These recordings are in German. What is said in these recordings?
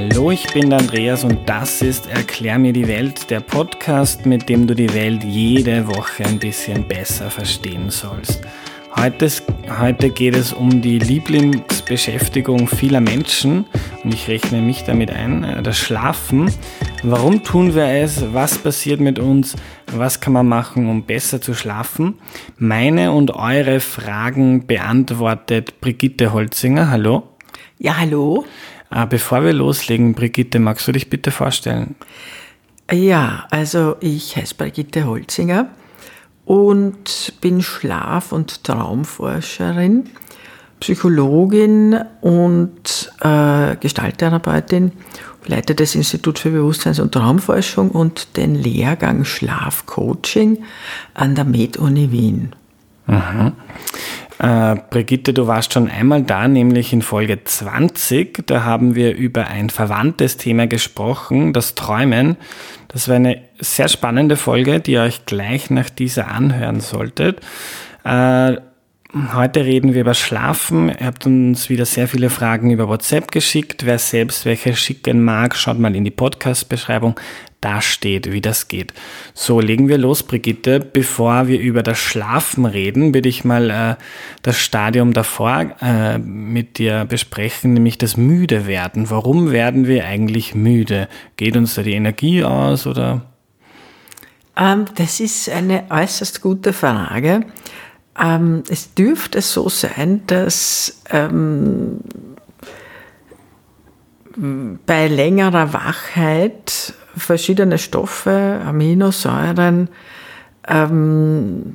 Hallo, ich bin der Andreas und das ist Erklär mir die Welt, der Podcast, mit dem du die Welt jede Woche ein bisschen besser verstehen sollst. Heute, heute geht es um die Lieblingsbeschäftigung vieler Menschen und ich rechne mich damit ein, äh, das Schlafen. Warum tun wir es? Was passiert mit uns? Was kann man machen, um besser zu schlafen? Meine und eure Fragen beantwortet Brigitte Holzinger. Hallo. Ja, hallo. Äh, bevor wir loslegen, Brigitte, magst du dich bitte vorstellen? Ja, also ich heiße Brigitte Holzinger und bin Schlaf- und Traumforscherin, Psychologin und äh, Gestalttherapeutin, leite das Institut für Bewusstseins- und Traumforschung und den Lehrgang Schlafcoaching an der Med-Uni Wien. Mhm. Äh, Brigitte, du warst schon einmal da, nämlich in Folge 20. Da haben wir über ein verwandtes Thema gesprochen, das Träumen. Das war eine sehr spannende Folge, die ihr euch gleich nach dieser anhören solltet. Äh, Heute reden wir über Schlafen. Ihr habt uns wieder sehr viele Fragen über WhatsApp geschickt. Wer selbst welche schicken mag, schaut mal in die Podcast-Beschreibung. Da steht, wie das geht. So, legen wir los, Brigitte. Bevor wir über das Schlafen reden, würde ich mal äh, das Stadium davor äh, mit dir besprechen, nämlich das Müde werden. Warum werden wir eigentlich müde? Geht uns da die Energie aus oder? Ähm, das ist eine äußerst gute Frage. Ähm, es dürfte so sein, dass ähm, bei längerer Wachheit verschiedene Stoffe, Aminosäuren, ähm,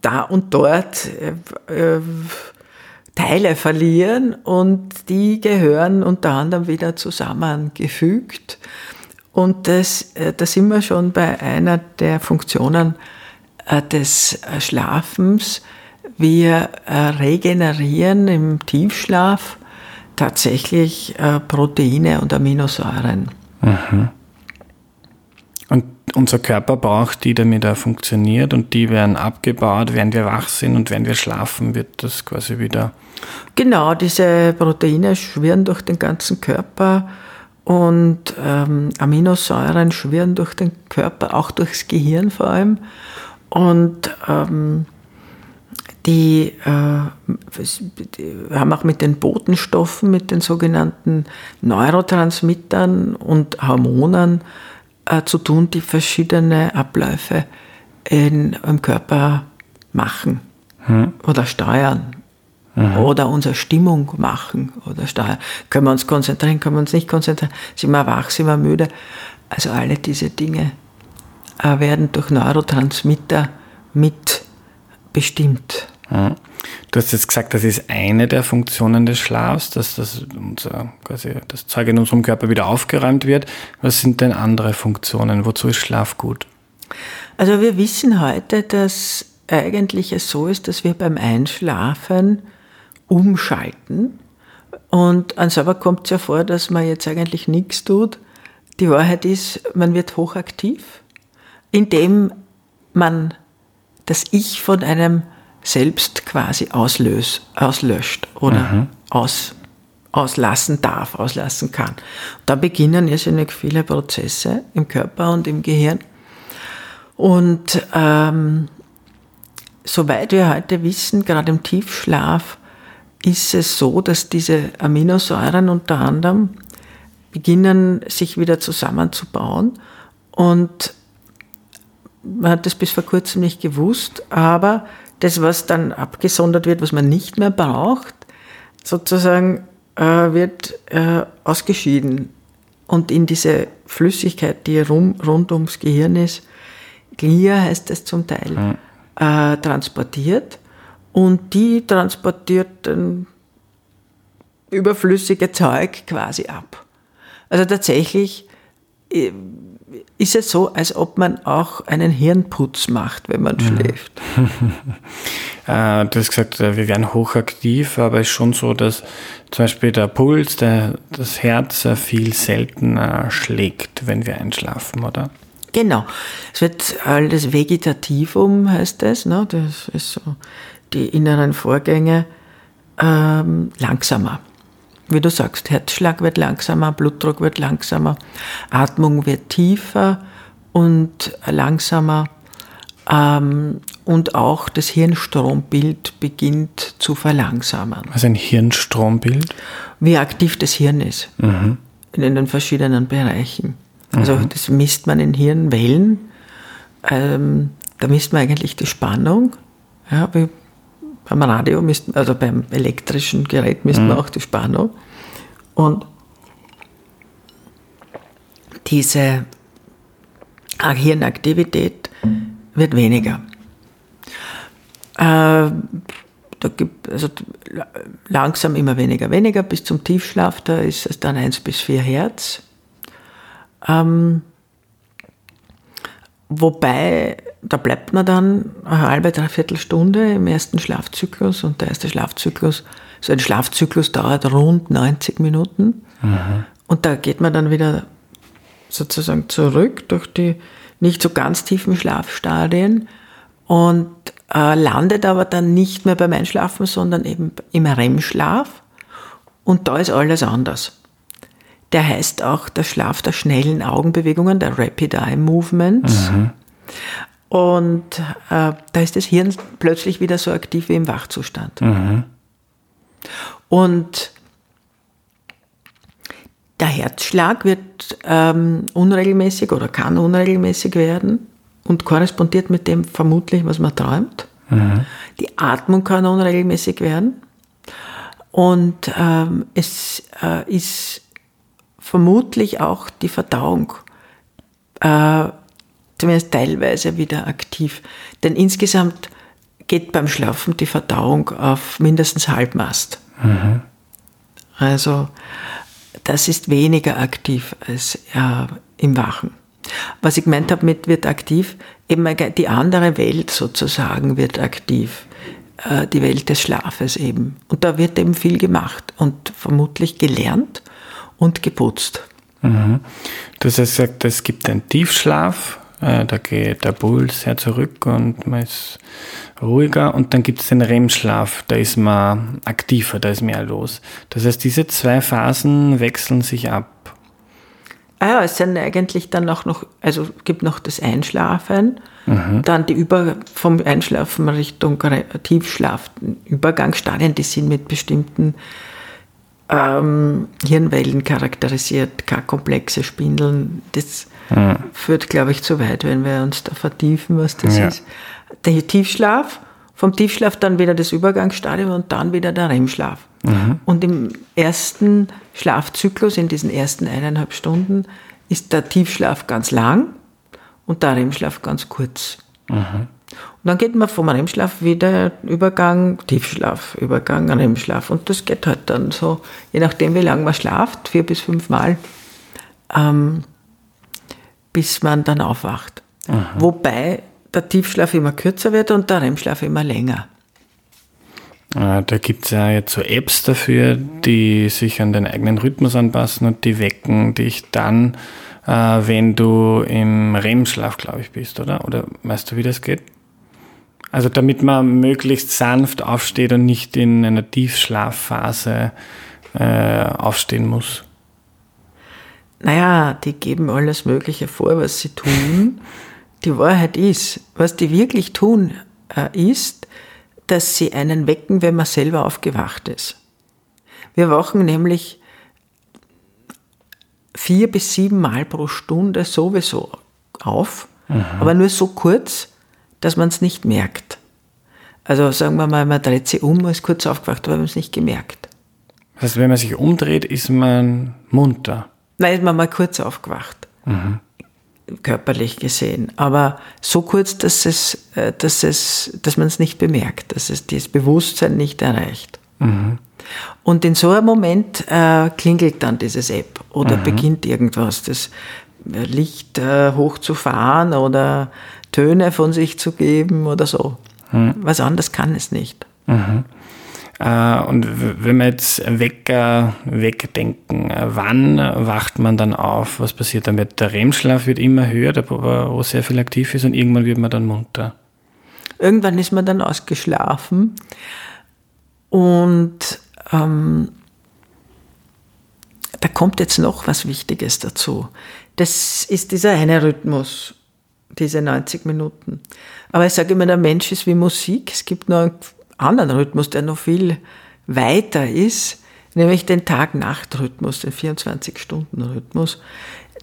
da und dort äh, äh, Teile verlieren und die gehören unter anderem wieder zusammengefügt. Und das, äh, da sind wir schon bei einer der Funktionen äh, des äh, Schlafens. Wir äh, regenerieren im Tiefschlaf tatsächlich Proteine und Aminosäuren. Mhm. Unser Körper braucht die, damit er funktioniert und die werden abgebaut, während wir wach sind und wenn wir schlafen, wird das quasi wieder. Genau, diese Proteine schwirren durch den ganzen Körper und ähm, Aminosäuren schwirren durch den Körper, auch durchs Gehirn vor allem. Und ähm, die, äh, die, haben auch mit den Botenstoffen, mit den sogenannten Neurotransmittern und Hormonen äh, zu tun, die verschiedene Abläufe in, im Körper machen hm. oder steuern. Mhm. Oder unsere Stimmung machen oder steuern. Können wir uns konzentrieren, können wir uns nicht konzentrieren? Sind wir wach, sind wir müde? Also alle diese Dinge äh, werden durch Neurotransmitter mitbestimmt. Du hast jetzt gesagt, das ist eine der Funktionen des Schlafs, dass das, unser, quasi das Zeug in unserem Körper wieder aufgeräumt wird. Was sind denn andere Funktionen? Wozu ist Schlaf gut? Also wir wissen heute, dass eigentlich es so ist, dass wir beim Einschlafen umschalten. Und an selber kommt es ja vor, dass man jetzt eigentlich nichts tut. Die Wahrheit ist, man wird hochaktiv indem man das Ich von einem selbst quasi auslöst, auslöscht oder mhm. aus, auslassen darf, auslassen kann. Da beginnen irrsinnig viele Prozesse im Körper und im Gehirn. Und ähm, soweit wir heute wissen, gerade im Tiefschlaf, ist es so, dass diese Aminosäuren unter anderem beginnen, sich wieder zusammenzubauen und man hat das bis vor kurzem nicht gewusst, aber das, was dann abgesondert wird, was man nicht mehr braucht, sozusagen äh, wird äh, ausgeschieden. Und in diese Flüssigkeit, die rum, rund ums Gehirn ist, Glia heißt es zum Teil, äh, transportiert. Und die transportiert dann überflüssige Zeug quasi ab. Also tatsächlich ist es so, als ob man auch einen Hirnputz macht, wenn man mhm. schläft. äh, du hast gesagt, äh, wir werden hochaktiv, aber es ist schon so, dass zum Beispiel der Puls, der, das Herz viel seltener schlägt, wenn wir einschlafen, oder? Genau. Es wird alles Vegetativum, heißt das. Ne? Das ist so die inneren Vorgänge ähm, langsamer. Wie du sagst, Herzschlag wird langsamer, Blutdruck wird langsamer, Atmung wird tiefer und langsamer ähm, und auch das Hirnstrombild beginnt zu verlangsamen. Also ein Hirnstrombild? Wie aktiv das Hirn ist mhm. in den verschiedenen Bereichen. Also mhm. das misst man in Hirnwellen. Ähm, da misst man eigentlich die Spannung. Ja, wie beim Radio, misst, also beim elektrischen Gerät misst mhm. man auch die Spannung. Und diese Hirnaktivität wird weniger. Äh, da gibt also langsam immer weniger, weniger bis zum Tiefschlaf, da ist es dann 1 bis 4 Hertz. Ähm, wobei, da bleibt man dann eine halbe, dreiviertel Stunde im ersten Schlafzyklus und der erste Schlafzyklus, so ein Schlafzyklus dauert rund 90 Minuten. Mhm. Und da geht man dann wieder sozusagen zurück durch die nicht so ganz tiefen Schlafstadien und äh, landet aber dann nicht mehr beim Einschlafen, sondern eben im REM-Schlaf. Und da ist alles anders. Der heißt auch der Schlaf der schnellen Augenbewegungen, der Rapid Eye Movements. Mhm. Und äh, da ist das Hirn plötzlich wieder so aktiv wie im Wachzustand. Mhm. Und der Herzschlag wird ähm, unregelmäßig oder kann unregelmäßig werden und korrespondiert mit dem vermutlich, was man träumt. Mhm. Die Atmung kann unregelmäßig werden. Und ähm, es äh, ist vermutlich auch die Verdauung, äh, zumindest teilweise wieder aktiv. Denn insgesamt geht beim Schlafen die Verdauung auf mindestens Halbmast. Mhm. Also das ist weniger aktiv als äh, im Wachen. Was ich gemeint habe mit wird aktiv, eben die andere Welt sozusagen wird aktiv, äh, die Welt des Schlafes eben. Und da wird eben viel gemacht und vermutlich gelernt und geputzt. Mhm. Du hast gesagt, es gibt einen Tiefschlaf, äh, da geht der Puls sehr zurück und man ist ruhiger und dann gibt es den REM-Schlaf, da ist man aktiver, da ist mehr los. Das heißt, diese zwei Phasen wechseln sich ab. Ah ja, es sind eigentlich dann auch noch, also gibt noch das Einschlafen, mhm. dann die Über vom Einschlafen Richtung Tiefschlaf, Übergangsstadien, die sind mit bestimmten ähm, Hirnwellen charakterisiert, keine komplexe Spindeln. Das mhm. führt, glaube ich, zu weit, wenn wir uns da vertiefen, was das ja. ist. Der Tiefschlaf, vom Tiefschlaf dann wieder das Übergangsstadium und dann wieder der REM-Schlaf. Mhm. Und im ersten Schlafzyklus, in diesen ersten eineinhalb Stunden, ist der Tiefschlaf ganz lang und der REM-Schlaf ganz kurz. Mhm. Und dann geht man vom REM-Schlaf wieder Übergang, Tiefschlaf, Übergang, REM-Schlaf. Und das geht halt dann so, je nachdem, wie lange man schlaft, vier bis fünf Mal, ähm, bis man dann aufwacht. Aha. Wobei der Tiefschlaf immer kürzer wird und der REM-Schlaf immer länger. Da gibt es ja jetzt so Apps dafür, die sich an den eigenen Rhythmus anpassen und die wecken dich dann, äh, wenn du im REM-Schlaf, glaube ich, bist, oder? Oder weißt du, wie das geht? Also damit man möglichst sanft aufsteht und nicht in einer Tiefschlafphase äh, aufstehen muss. Naja, die geben alles Mögliche vor, was sie tun. Die Wahrheit ist, was die wirklich tun, äh, ist, dass sie einen wecken, wenn man selber aufgewacht ist. Wir wachen nämlich vier bis sieben Mal pro Stunde sowieso auf, mhm. aber nur so kurz, dass man es nicht merkt. Also sagen wir mal, man dreht sich um, man ist kurz aufgewacht, aber man es nicht gemerkt. Das heißt, wenn man sich umdreht, ist man munter? Nein, ist man mal kurz aufgewacht. Mhm. Körperlich gesehen. Aber so kurz, dass, es, äh, dass, es, dass man es nicht bemerkt, dass es das Bewusstsein nicht erreicht. Mhm. Und in so einem Moment äh, klingelt dann dieses App oder mhm. beginnt irgendwas, das Licht äh, hochzufahren oder Töne von sich zu geben oder so. Was anderes kann es nicht. Äh, und wenn wir jetzt Wecker wegdenken, äh, wann wacht man dann auf? Was passiert damit? Der REM-Schlaf wird immer höher, wo sehr viel aktiv ist und irgendwann wird man dann munter. Irgendwann ist man dann ausgeschlafen und ähm, kommt jetzt noch was Wichtiges dazu. Das ist dieser eine Rhythmus, diese 90 Minuten. Aber ich sage immer, der Mensch ist wie Musik. Es gibt einen anderen Rhythmus, der noch viel weiter ist, nämlich den Tag-Nacht-Rhythmus, den 24-Stunden-Rhythmus,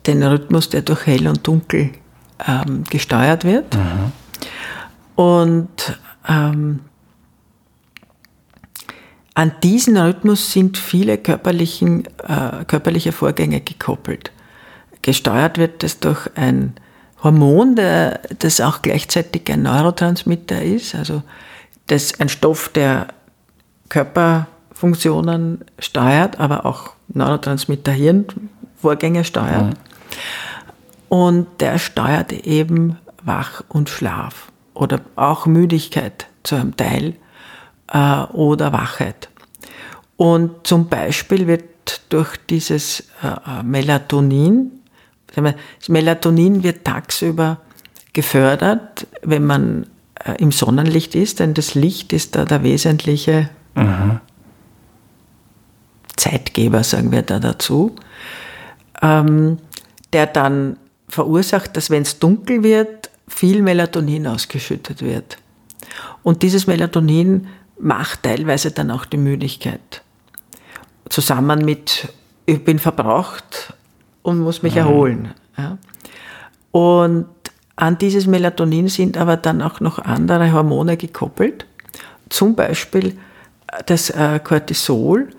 den Rhythmus, der durch Hell und Dunkel ähm, gesteuert wird. Mhm. Und ähm, an diesen Rhythmus sind viele körperlichen, äh, körperliche Vorgänge gekoppelt. Gesteuert wird das durch ein Hormon, der, das auch gleichzeitig ein Neurotransmitter ist, also das ein Stoff, der Körperfunktionen steuert, aber auch Neurotransmitter Hirnvorgänge steuert. Mhm. Und der steuert eben Wach und Schlaf oder auch Müdigkeit zu einem Teil äh, oder Wachheit. Und zum Beispiel wird durch dieses äh, äh Melatonin, das Melatonin wird tagsüber gefördert, wenn man im Sonnenlicht ist, denn das Licht ist da der wesentliche mhm. Zeitgeber, sagen wir da dazu, ähm, der dann verursacht, dass wenn es dunkel wird, viel Melatonin ausgeschüttet wird. Und dieses Melatonin macht teilweise dann auch die Müdigkeit. Zusammen mit, ich bin verbraucht und muss mich mhm. erholen. Ja. Und an dieses Melatonin sind aber dann auch noch andere Hormone gekoppelt, zum Beispiel das äh, Cortisol.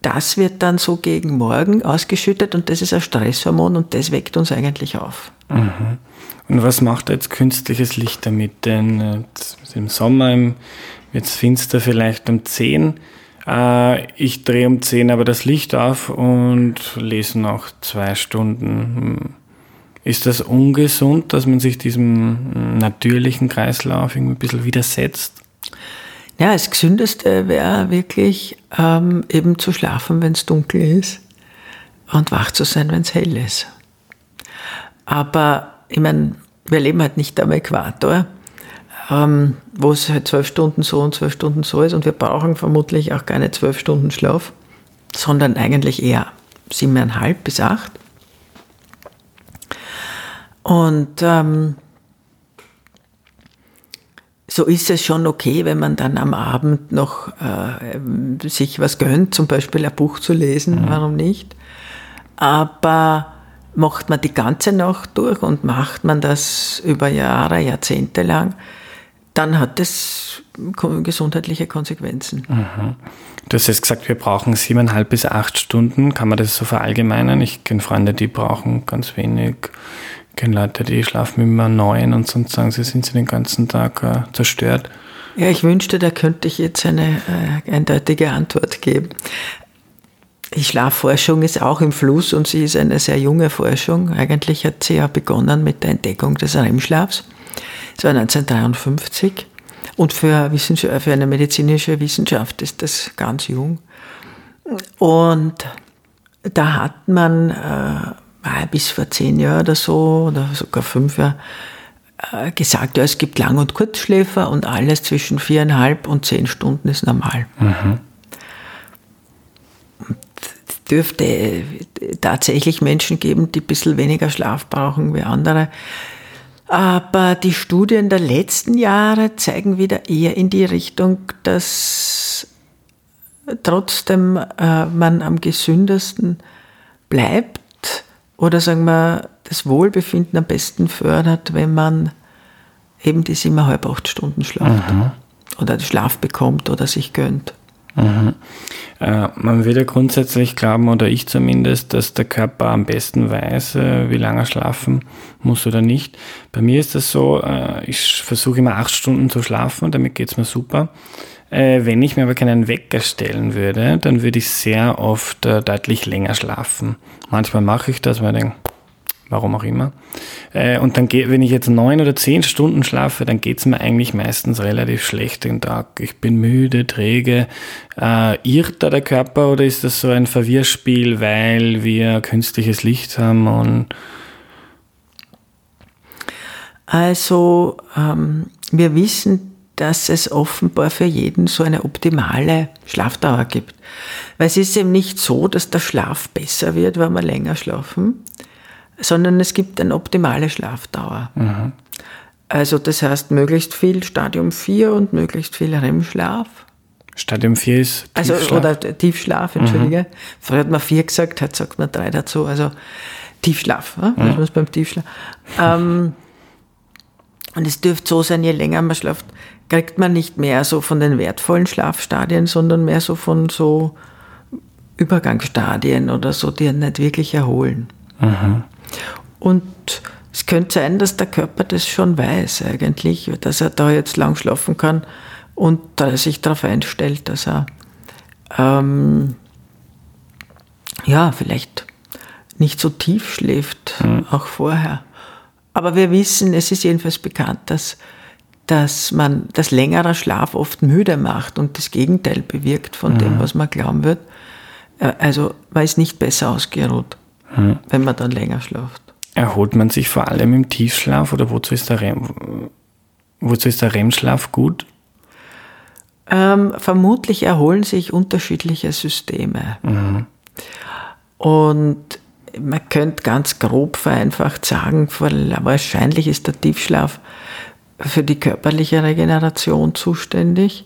Das wird dann so gegen Morgen ausgeschüttet und das ist ein Stresshormon und das weckt uns eigentlich auf. Mhm. Und was macht jetzt künstliches Licht damit? Denn äh, im Sommer wird es finster vielleicht um 10. Äh, ich drehe um 10 aber das Licht auf und lese noch zwei Stunden. Ist das ungesund, dass man sich diesem natürlichen Kreislauf ein bisschen widersetzt? Ja, das Gesündeste wäre wirklich ähm, eben zu schlafen, wenn es dunkel ist und wach zu sein, wenn es hell ist. Aber ich meine, wir leben halt nicht am Äquator, ähm, wo es halt zwölf Stunden so und zwölf Stunden so ist und wir brauchen vermutlich auch keine zwölf Stunden Schlaf, sondern eigentlich eher siebeneinhalb bis acht. Und ähm, so ist es schon okay, wenn man dann am Abend noch äh, sich was gönnt, zum Beispiel ein Buch zu lesen, mhm. warum nicht? Aber macht man die ganze Nacht durch und macht man das über Jahre, Jahrzehnte lang, dann hat das gesundheitliche Konsequenzen. Mhm. Du hast jetzt gesagt, wir brauchen siebeneinhalb bis acht Stunden. Kann man das so verallgemeinern? Ich kenne Freunde, die brauchen ganz wenig. Ich kenne Leute, die schlafen immer neun und sonst sagen sie, sind sie den ganzen Tag äh, zerstört. Ja, ich wünschte, da könnte ich jetzt eine äh, eindeutige Antwort geben. Die Schlafforschung ist auch im Fluss und sie ist eine sehr junge Forschung. Eigentlich hat sie ja begonnen mit der Entdeckung des REM-Schlafs. Das war 1953 und für, für eine medizinische Wissenschaft ist das ganz jung. Und da hat man äh, bis vor zehn Jahren oder so, oder sogar fünf Jahre, äh, gesagt, ja, es gibt Lang- und Kurzschläfer und alles zwischen viereinhalb und zehn Stunden ist normal. Mhm dürfte tatsächlich Menschen geben, die ein bisschen weniger Schlaf brauchen wie andere. Aber die Studien der letzten Jahre zeigen wieder eher in die Richtung, dass trotzdem äh, man am gesündesten bleibt oder sagen wir das Wohlbefinden am besten fördert, wenn man eben die siebeneinhalb, acht Stunden schlaft mhm. oder Schlaf bekommt oder sich gönnt. Mhm. Äh, man würde grundsätzlich glauben, oder ich zumindest, dass der Körper am besten weiß, äh, wie lange er schlafen muss oder nicht. Bei mir ist das so, äh, ich versuche immer acht Stunden zu schlafen, damit geht es mir super. Äh, wenn ich mir aber keinen Wecker stellen würde, dann würde ich sehr oft äh, deutlich länger schlafen. Manchmal mache ich das, weil ich denke, warum auch immer. Äh, und dann geht, wenn ich jetzt neun oder zehn Stunden schlafe, dann geht es mir eigentlich meistens relativ schlecht den Tag. Ich bin müde, träge. Äh, irrt da der Körper oder ist das so ein Verwirrspiel, weil wir künstliches Licht haben und also ähm, wir wissen, dass es offenbar für jeden so eine optimale Schlafdauer gibt. Weil es ist eben nicht so, dass der Schlaf besser wird, wenn wir länger schlafen, sondern es gibt eine optimale Schlafdauer. Mhm. Also das heißt möglichst viel Stadium 4 und möglichst viel REM-Schlaf. Stadium 4 ist Tiefschlaf. Also, oder Tiefschlaf, entschuldige. Mhm. Früher hat man 4 gesagt, heute sagt man 3 dazu. Also Tiefschlaf, ne? mhm. was beim Tiefschlaf. Ähm, und es dürfte so sein, je länger man schläft, kriegt man nicht mehr so von den wertvollen Schlafstadien, sondern mehr so von so Übergangsstadien oder so, die nicht wirklich erholen. Mhm. Und es könnte sein, dass der Körper das schon weiß eigentlich, dass er da jetzt lang schlafen kann und dass er sich darauf einstellt, dass er ähm, ja vielleicht nicht so tief schläft, mhm. auch vorher. Aber wir wissen, es ist jedenfalls bekannt, dass, dass man das längerer Schlaf oft müde macht und das Gegenteil bewirkt von mhm. dem, was man glauben wird. Äh, also man ist nicht besser ausgeruht, mhm. wenn man dann länger schlaft. Erholt man sich vor allem im Tiefschlaf oder wozu ist der REM, wozu ist der REM-Schlaf gut? Ähm, vermutlich erholen sich unterschiedliche Systeme. Mhm. Und man könnte ganz grob vereinfacht sagen, wahrscheinlich ist der Tiefschlaf für die körperliche Regeneration zuständig,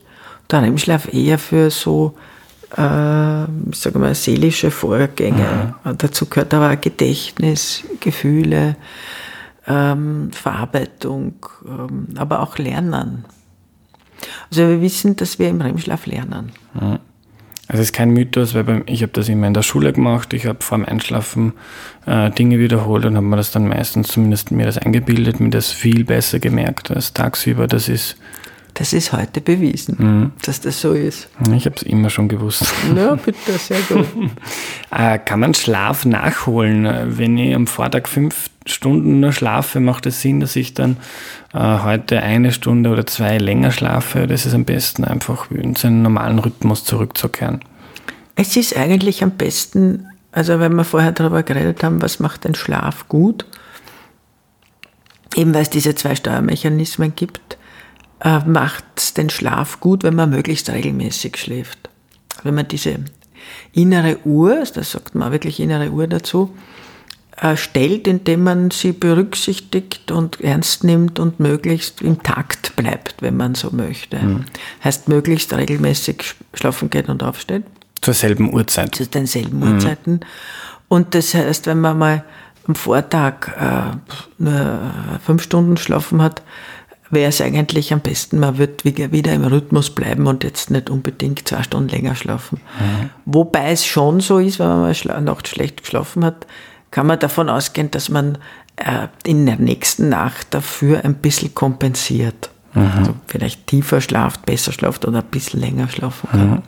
der REM-Schlaf eher für so ich sage mal, seelische Vorgänge. Mhm. Dazu gehört aber auch Gedächtnis, Gefühle, ähm, Verarbeitung, ähm, aber auch Lernen. Also wir wissen, dass wir im REM-Schlaf lernen. Mhm. Also es ist kein Mythos, weil ich habe das immer in der Schule gemacht. Ich habe vor dem Einschlafen äh, Dinge wiederholt und habe mir das dann meistens zumindest mir das eingebildet, mir das viel besser gemerkt als tagsüber. Das ist das ist heute bewiesen, mhm. dass das so ist. Ich habe es immer schon gewusst. Ja, bitte, sehr gut. äh, kann man Schlaf nachholen? Wenn ich am Vortag fünf Stunden nur schlafe, macht es Sinn, dass ich dann äh, heute eine Stunde oder zwei länger schlafe? Das ist am besten einfach in seinen normalen Rhythmus zurückzukehren. Es ist eigentlich am besten, also wenn wir vorher darüber geredet haben, was macht den Schlaf gut, eben weil es diese zwei Steuermechanismen gibt, äh, macht den Schlaf gut, wenn man möglichst regelmäßig schläft. Wenn man diese innere Uhr, das sagt man wirklich innere Uhr dazu, äh, stellt, indem man sie berücksichtigt und ernst nimmt und möglichst im Takt bleibt, wenn man so möchte. Mhm. Heißt, möglichst regelmäßig schlafen geht und aufsteht. Zur selben Uhrzeit. Zu denselben mhm. Uhrzeiten. Und das heißt, wenn man mal am Vortag äh, nur fünf Stunden schlafen hat, wäre es eigentlich am besten, man wird wieder im Rhythmus bleiben und jetzt nicht unbedingt zwei Stunden länger schlafen. Mhm. Wobei es schon so ist, wenn man mal eine Nacht schlecht geschlafen hat, kann man davon ausgehen, dass man äh, in der nächsten Nacht dafür ein bisschen kompensiert. Mhm. Also vielleicht tiefer schlaft, besser schlaft oder ein bisschen länger schlafen kann. Mhm.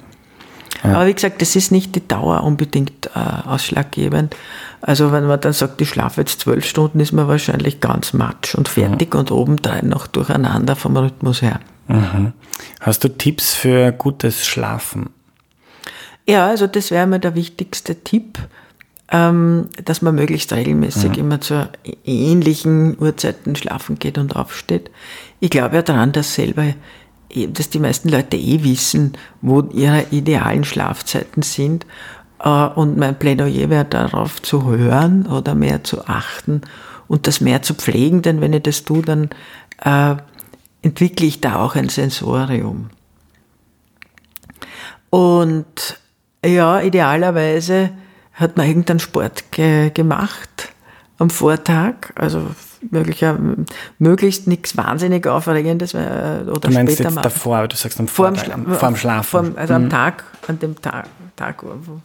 Ja. Aber wie gesagt, das ist nicht die Dauer unbedingt äh, ausschlaggebend. Also wenn man dann sagt, ich schlafe jetzt zwölf Stunden, ist man wahrscheinlich ganz matsch und fertig mhm. und obendrein noch durcheinander vom Rhythmus her. Mhm. Hast du Tipps für gutes Schlafen? Ja, also das wäre mir der wichtigste Tipp, ähm, dass man möglichst regelmäßig mhm. immer zu ähnlichen Uhrzeiten schlafen geht und aufsteht. Ich glaube ja daran, dass selber dass die meisten Leute eh wissen, wo ihre idealen Schlafzeiten sind. Äh, und mein Plädoyer wäre darauf zu hören oder mehr zu achten und das mehr zu pflegen, denn wenn ich das tue, dann äh, entwickle ich da auch ein Sensorium. Und ja, idealerweise hat man irgendeinen Sport ge gemacht am Vortag, also möglicher, möglichst nichts wahnsinnig Aufregendes äh, oder du meinst später jetzt davor, du sagst am vor, Schla vor dem Schlafen. also mhm. am Tag, an dem Tag, Tag wo,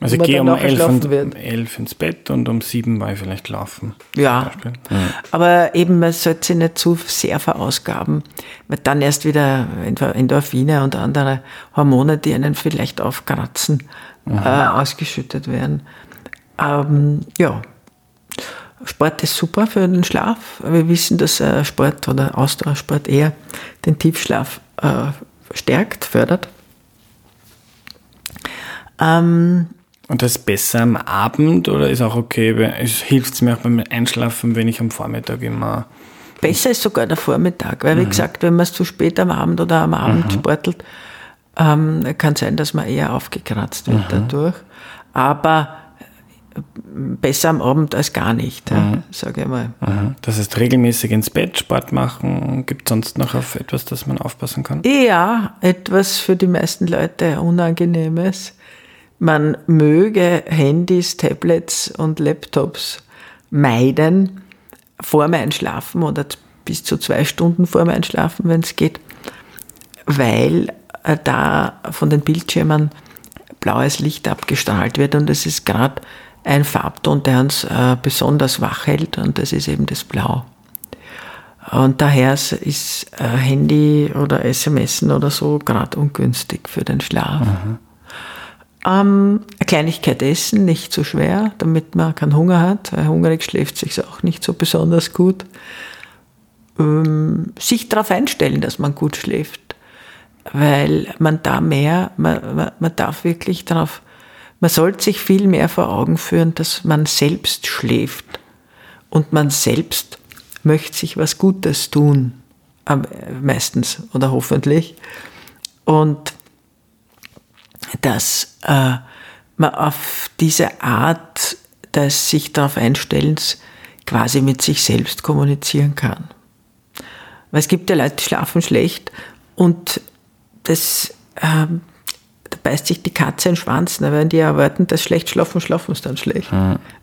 also ich gehe um elf, und, um elf ins Bett und um sieben war ich vielleicht laufen. Ja, mhm. aber eben man sollte sich nicht zu sehr verausgaben, weil dann erst wieder Endorphine und andere Hormone, die einen vielleicht aufkratzen, mhm. äh, ausgeschüttet werden. Ähm, ja, Sport ist super für den Schlaf. Wir wissen, dass äh, Sport oder Ausdauersport eher den Tiefschlaf äh, stärkt, fördert. Ähm, und das ist besser am Abend oder ist auch okay, es hilft mir auch beim Einschlafen, wenn ich am Vormittag immer Besser ist sogar der Vormittag, weil wie Mhm. gesagt, wenn man es zu spät am Abend oder am Abend sportelt, ähm, kann sein, dass man eher aufgekratzt Mhm. wird dadurch. Aber äh, besser am Abend als gar nicht, Mhm. sage ich mal. Aha. Das heißt, regelmäßig ins Bett, Sport machen. Gibt es sonst noch auf etwas, das man aufpassen kann? Ja, etwas für die meisten Leute Unangenehmes. Man möge Handys, Tablets und Laptops meiden vor dem Einschlafen oder bis zu zwei Stunden vor dem Einschlafen, wenn es geht, weil äh, da von den Bildschirmen blaues Licht abgestrahlt wird und es ist gerade ein Farbton, der uns äh, besonders wach hält und das ist eben das Blau. Und daher ist äh, Handy oder SMSen oder so gerade ungünstig für den Schlaf. Ähm, eine Kleinigkeit essen, nicht zu schwer, damit man keinen Hunger hat. Weil hungrig schläft sich auch nicht so besonders gut. Ähm, sich darauf einstellen, dass man gut schläft. Weil man da mehr, man, man, man darf wirklich darauf, man sollte sich viel mehr vor Augen führen, dass man selbst schläft. Und man selbst möchte sich was Gutes tun. Meistens oder hoffentlich. Und dass äh, man auf diese Art des sich darauf einstellens quasi mit sich selbst kommunizieren kann. Weil es gibt ja Leute, die schlafen schlecht und das, ähm, da beißt sich die Katze in den Schwanz. Na, wenn die erwarten, dass sie schlecht schlafen, schlafen sie dann schlecht.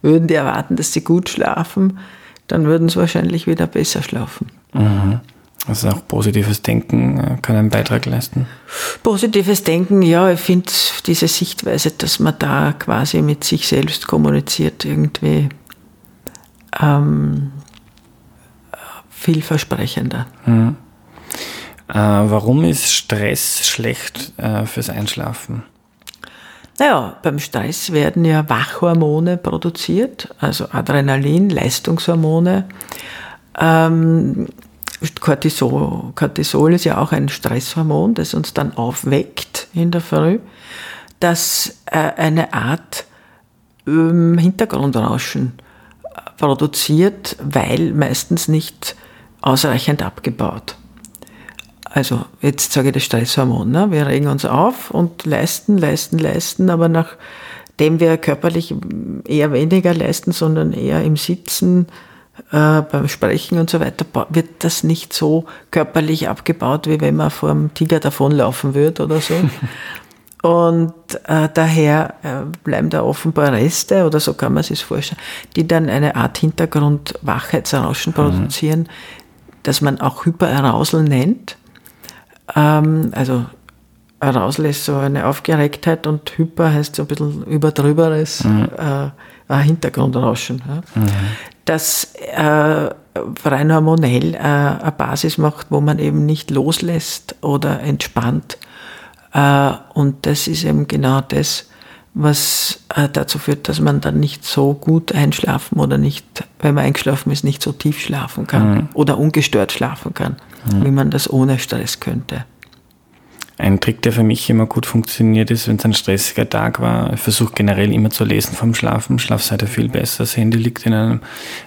Würden die erwarten, dass sie gut schlafen, dann würden sie wahrscheinlich wieder besser schlafen. Also auch positives Denken äh, kann einen Beitrag leisten. Positives Denken, ja, ich finde diese Sichtweise, dass man da quasi mit sich selbst kommuniziert, irgendwie ähm, vielversprechender. Äh, warum ist Stress schlecht äh, fürs Einschlafen? Naja, beim Stress werden ja Wachhormone produziert, also Adrenalin, Leistungshormone. Ähm, Cortisol, Cortisol ist ja auch ein Stresshormon, das uns dann aufweckt in der Früh, das äh, eine Art ähm, Hintergrundrauschen äh, produziert, weil meistens nicht ausreichend abgebaut. Also jetzt sage ich das Stresshormon. Ne? Wir regen uns auf und leisten, leisten, leisten, aber nachdem wir körperlich eher weniger leisten, sondern eher im Sitzen, äh, beim Sprechen und so weiter, wird das nicht so körperlich abgebaut, wie wenn man vor einem Tiger davonlaufen würde oder so. Und äh, daher äh, bleiben da offenbar Reste, oder so kann man sich vorstellen, die dann eine Art Hintergrundwachheitsrauschen produzieren, das man auch Hyperarousal nennt. Ähm, also Arousal ist so eine Aufgeregtheit und Hyper heißt so ein bisschen überdrüberes äh, ein Hintergrundrauschen. Ja. Das äh, rein hormonell äh, eine Basis macht, wo man eben nicht loslässt oder entspannt. Äh, und das ist eben genau das, was äh, dazu führt, dass man dann nicht so gut einschlafen oder nicht, wenn man eingeschlafen ist, nicht so tief schlafen kann oder ungestört schlafen kann, wie man das ohne Stress könnte. Ein Trick, der für mich immer gut funktioniert, ist, wenn es ein stressiger Tag war. Ich versuche generell immer zu lesen vom Schlafen. Schlafseite viel besser. Das Handy liegt in einem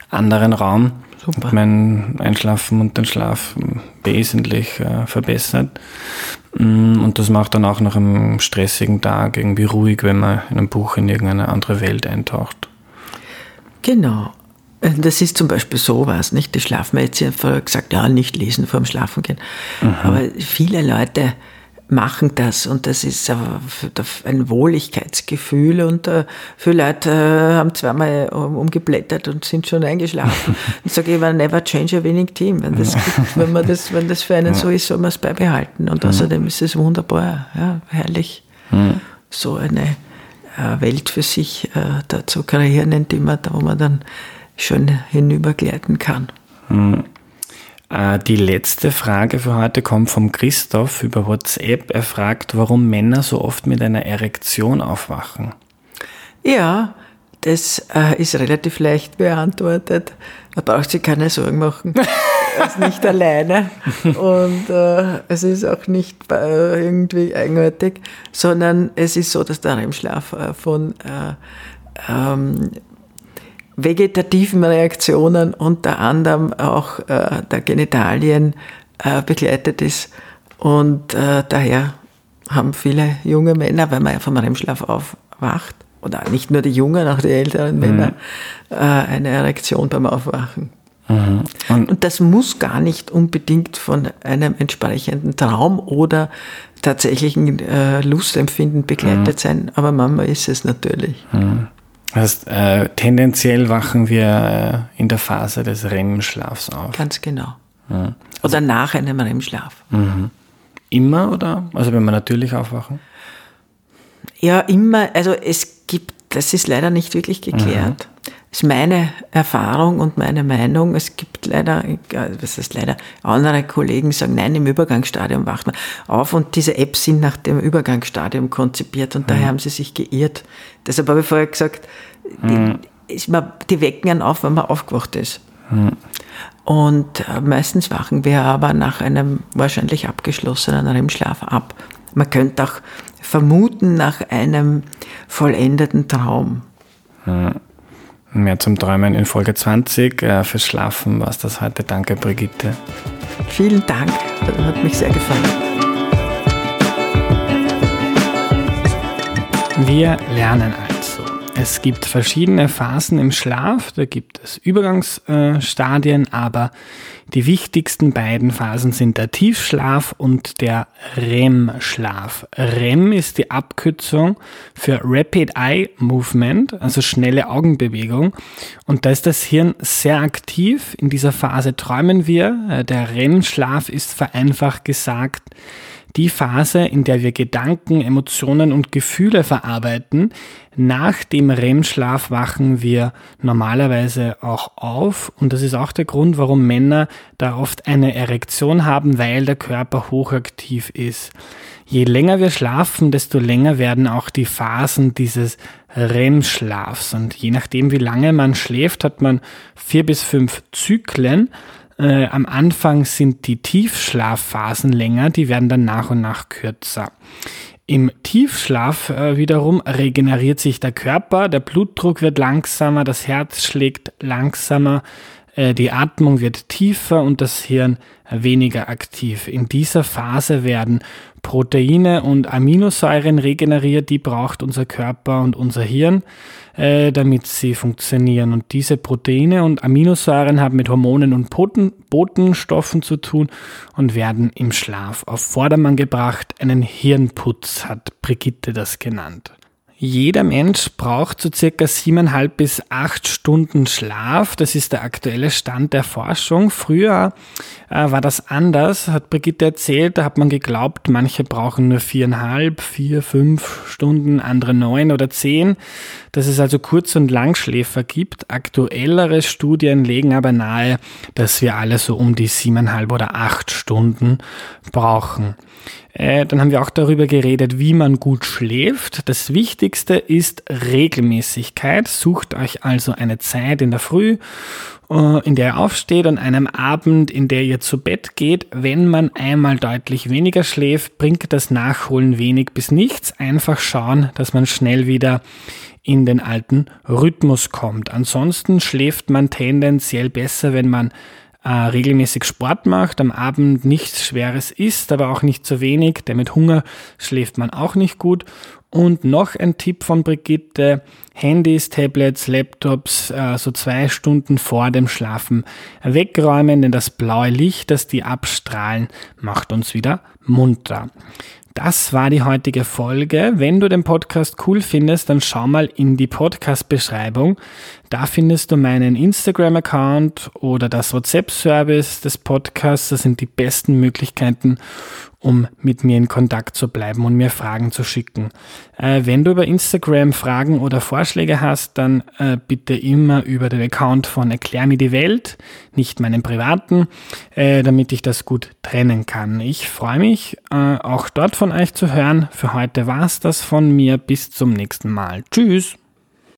anderen Raum. Super. Hat mein Einschlafen und den Schlaf wesentlich äh, verbessert. Mm, Und das macht dann auch nach einem stressigen Tag irgendwie ruhig, wenn man in einem Buch in irgendeine andere Welt eintaucht. Genau. Äh, Das ist zum Beispiel sowas, nicht? Die Schlafmedizin hat vorher gesagt, ja, nicht lesen vor dem Schlafengehen. Aber viele Leute machen das. Und das ist ein Wohligkeitsgefühl. Und äh, viele Leute äh, haben zweimal um- umgeblättert und sind schon eingeschlafen. Ich sage immer, never change a winning team. Wenn das, gibt, wenn, man das, wenn das für einen so ist, soll man es beibehalten. Und außerdem ist es wunderbar, ja, herrlich, so eine äh, Welt für sich da zu kreieren, in die man, wo man dann schön hinübergleiten kann. Äh, Die letzte Frage für heute kommt vom Christoph über WhatsApp. Er fragt, warum Männer so oft mit einer Erektion aufwachen. Ja, das äh, ist relativ leicht beantwortet. Da braucht sich keine Sorgen machen. Er ist nicht alleine und äh, es ist auch nicht äh, irgendwie eigenartig, sondern es ist so, dass der REM-Schlaf von äh, ähm, vegetativen Reaktionen, unter anderem auch äh, der Genitalien, äh, begleitet ist. Und äh, daher haben viele junge Männer, wenn man ja vom REM-Schlaf aufwacht, oder nicht nur die Jungen, auch die älteren mhm. Männer, äh, eine Erektion beim Aufwachen. Mhm. Und, Und, das muss gar nicht unbedingt von einem entsprechenden Traum oder tatsächlichen äh, Lustempfinden begleitet mhm. sein, aber manchmal ist es natürlich. Das heißt, äh, tendenziell wachen wir äh, in der Phase des REM-Schlafs auf. Ganz genau. Ja. Oder nach einem REM-Schlaf. Mhm. Immer oder? Also wenn wir natürlich aufwachen? Ja, immer. Also es gibt, das ist leider nicht wirklich geklärt. Mhm. Das ist meine Erfahrung und meine Meinung. Es gibt leider, was heißt leider, andere Kollegen sagen, nein, im Übergangsstadium wacht man auf und diese Apps sind nach dem Übergangsstadium konzipiert und mhm. daher haben sie sich geirrt. Deshalb habe ich vorher gesagt, die, mhm. die wecken einen auf, wenn man aufgewacht ist. Mhm. Und äh, meistens wachen wir aber nach einem wahrscheinlich abgeschlossenen REM-Schlaf ab. Man könnte auch vermuten nach einem vollendeten Traum. Ja. Mehr zum Träumen in Folge 20. Äh, fürs Schlafen war es das heute. Danke, Brigitte. Vielen Dank. Das hat mich sehr gefallen. Wir lernen also. Es gibt verschiedene Phasen im Schlaf, da gibt es Übergangsstadien, aber die wichtigsten beiden Phasen sind der Tiefschlaf und der REM-Schlaf. REM ist die Abkürzung für Rapid Eye Movement, also schnelle Augenbewegung. Und da ist das Hirn sehr aktiv. In dieser Phase träumen wir. Der REM-Schlaf ist vereinfacht gesagt die Phase, in der wir Gedanken, Emotionen und Gefühle verarbeiten. Nach dem REM-Schlaf wachen wir normalerweise auch auf und das ist auch der Grund, warum Männer da oft eine Erektion haben, weil der Körper hochaktiv ist. Je länger wir schlafen, desto länger werden auch die Phasen dieses REM-Schlafs und je nachdem, wie lange man schläft, hat man vier bis fünf Zyklen äh, am Anfang sind die Tiefschlafphasen länger, die werden dann nach und nach kürzer. Im Tiefschlaf äh, wiederum regeneriert sich der Körper, der Blutdruck wird langsamer, das Herz schlägt langsamer, die Atmung wird tiefer und das Hirn weniger aktiv. In dieser Phase werden Proteine und Aminosäuren regeneriert, die braucht unser Körper und unser Hirn, äh, damit sie funktionieren. Und diese Proteine und Aminosäuren haben mit Hormonen und Botenstoffen zu tun und werden im Schlaf auf Vordermann gebracht. Einen Hirnputz hat Brigitte das genannt. Jeder Mensch braucht so circa siebeneinhalb bis acht Stunden Schlaf. Das ist der aktuelle Stand der Forschung. Früher äh, war das anders, hat Brigitte erzählt. Da hat man geglaubt, manche brauchen nur viereinhalb, vier, fünf Stunden, andere neun oder zehn. Dass es also Kurz- und Langschläfer gibt. Aktuellere Studien legen aber nahe, dass wir alle so um die siebeneinhalb oder acht Stunden brauchen. Äh, dann haben wir auch darüber geredet, wie man gut schläft. Das Wichtigste ist Regelmäßigkeit. Sucht euch also eine Zeit in der Früh, äh, in der ihr aufsteht und einem Abend, in der ihr zu Bett geht. Wenn man einmal deutlich weniger schläft, bringt das Nachholen wenig bis nichts. Einfach schauen, dass man schnell wieder in den alten Rhythmus kommt. Ansonsten schläft man tendenziell besser, wenn man äh, regelmäßig Sport macht, am Abend nichts Schweres isst, aber auch nicht zu wenig, denn mit Hunger schläft man auch nicht gut. Und noch ein Tipp von Brigitte, Handys, Tablets, Laptops äh, so zwei Stunden vor dem Schlafen wegräumen, denn das blaue Licht, das die abstrahlen, macht uns wieder munter. Das war die heutige Folge. Wenn du den Podcast cool findest, dann schau mal in die Podcast-Beschreibung. Da findest du meinen Instagram-Account oder das WhatsApp-Service des Podcasts. Das sind die besten Möglichkeiten, um mit mir in Kontakt zu bleiben und mir Fragen zu schicken. Äh, wenn du über Instagram Fragen oder Vorschläge hast, dann äh, bitte immer über den Account von Erklär mir die Welt, nicht meinen privaten, äh, damit ich das gut trennen kann. Ich freue mich, äh, auch dort von euch zu hören. Für heute war's das von mir. Bis zum nächsten Mal. Tschüss.